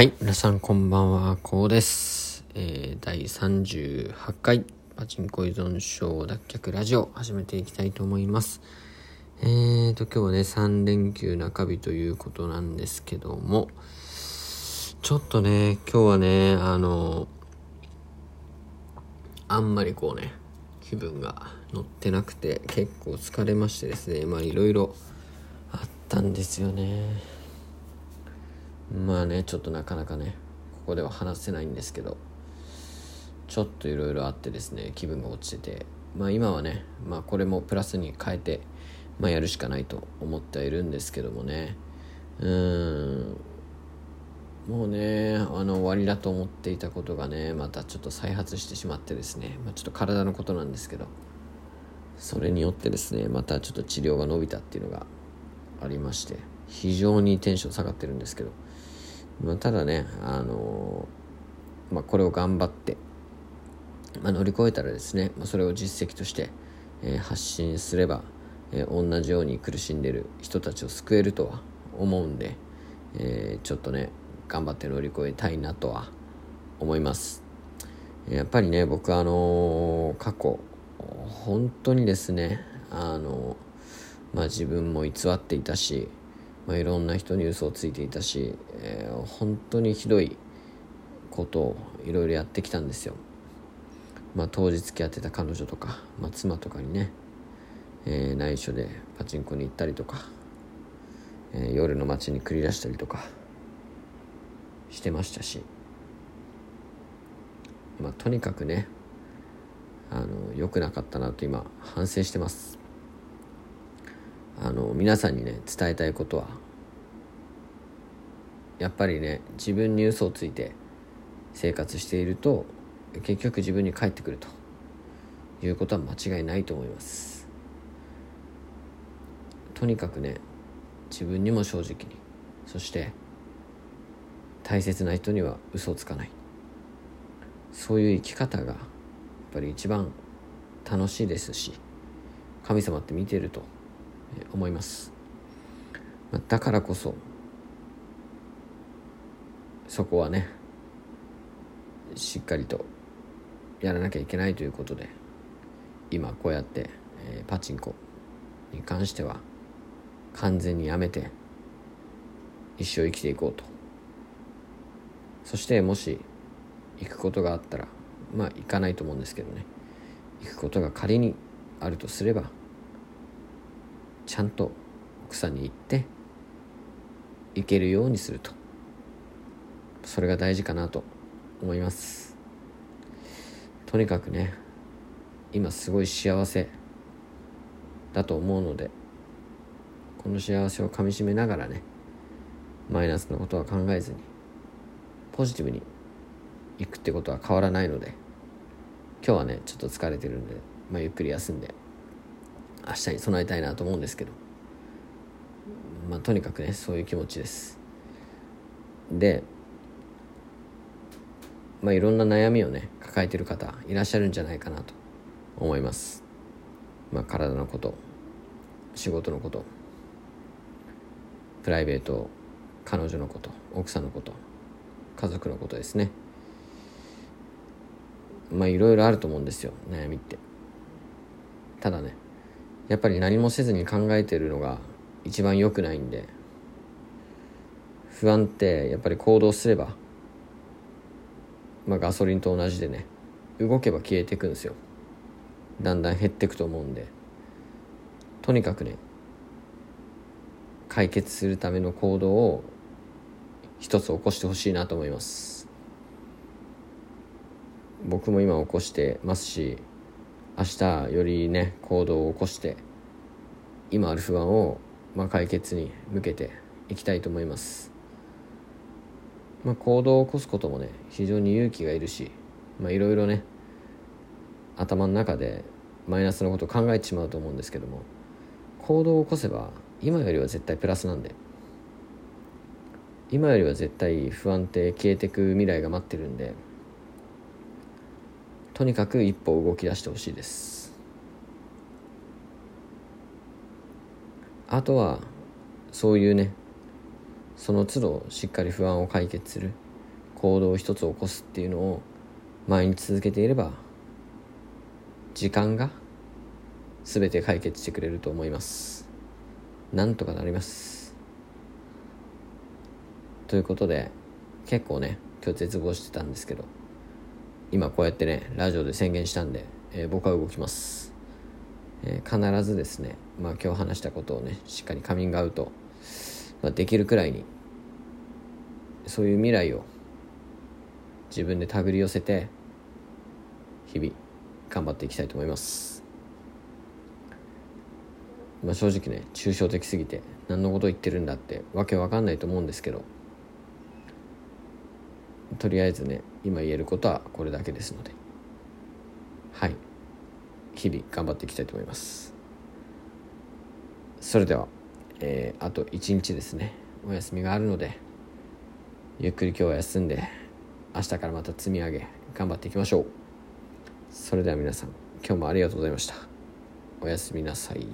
はい、皆さんこんばんは、こうです。えー、第38回パチンコ依存症脱却ラジオ始めていきたいと思います。えーと、今日はね、3連休中日ということなんですけども、ちょっとね、今日はね、あの、あんまりこうね、気分が乗ってなくて結構疲れましてですね、まあいろいろあったんですよね。まあねちょっとなかなかねここでは話せないんですけどちょっといろいろあってですね気分が落ちててまあ今はねまあこれもプラスに変えてまあやるしかないと思ってはいるんですけどもねうんもうねあの終わりだと思っていたことがねまたちょっと再発してしまってですね、まあ、ちょっと体のことなんですけどそれによってですねまたちょっと治療が伸びたっていうのがありまして非常にテンション下がってるんですけどまあ、ただね、あのー、まあ、これを頑張って、まあ、乗り越えたらですね、ま、それを実績として、えー、発信すれば、えー、同じように苦しんでる人たちを救えるとは思うんで、えちょっとね頑張って乗り越えたいなとは思います。やっぱりね僕あの過去本当にですねあのまあ自分も偽っていたしまあ、いろんな人に嘘をついていたし、えー、本当にひどいことをいろいろやってきたんですよ。まあ、当時付き合ってた彼女とか、まあ、妻とかにね、えー、内緒でパチンコに行ったりとか、えー、夜の街に繰り出したりとかしてましたし、まあ、とにかくねあの良くなかったなと今反省してます。の皆さんにね伝えたいことはやっぱりね自分に嘘をついて生活していると結局自分に返ってくるということは間違いないと思います。とにかくね自分にも正直にそして大切な人には嘘をつかない。そういう生き方がやっぱり一番楽しいですし神様って見てると思います。だからこそそこはねしっかりとやらなきゃいけないということで今こうやって、えー、パチンコに関しては完全にやめて一生生きていこうと。そしてもし行くことがあったらまあ行かないと思うんですけどね。行くことが仮にあるとすればちゃんと奥さんに行って行けるようにすると。それが大事かなと思います。とにかくね今すごい幸せだと思うのでこの幸せをかみしめながらねマイナスのことは考えずにポジティブに行くってことは変わらないので今日はねちょっと疲れてるんで、まあ、ゆっくり休んで明日に備えたいなと思うんですけど。まあとにかくねそういう気持ちです。でまあいろんな悩みをね抱えてる方いらっしゃるんじゃないかなと思います。まあ体のこと仕事のことプライベート彼女のこと奥さんのこと家族のことですね。まあいろいろあると思うんですよ悩みって。ただねやっぱり何もせずに考えてるのが一番良くないんで不安ってやっぱり行動すればまあガソリンと同じでね動けば消えていくんですよ。だんだん減っていくと思うんで。とにかくね解決するための行動を一つ起こしてほしいなと思います。僕も今起こしてますし明日よりね行動を起こして今ある不安を、まあ、解決に向けていきたいと思います、まあ、行動を起こすこともね非常に勇気がいるしいろいろね頭の中でマイナスのことを考えてしまうと思うんですけども行動を起こせば今よりは絶対プラスなんで今よりは絶対不安定消えてく未来が待ってるんでとにかく一歩動き出してほしいです。あとはそういうねその都度しっかり不安を解決する行動を一つ起こすっていうのを毎日続けていれば時間が全て解決してくれると思います。なんとかなります。ということで結構ね今日絶望してたんですけど。今こうやってねラジオで宣言したんで、えー、僕は動きます、えー、必ずですねまあ今日話したことをねしっかりカミングアウト、まあ、できるくらいにそういう未来を自分で手繰り寄せて日々頑張っていきたいと思います。まあ正直ね抽象的すぎて何のこと言ってるんだってわけわかんないと思うんですけどとりあえずね今言えることはこれだけですので。はい。日々頑張っていきたいと思います。それでは、えー、あと1日ですね。お休みがあるのでゆっくり今日は休んで明日からまた積み上げ頑張っていきましょう。それでは皆さん今日もありがとうございました。おやすみなさい。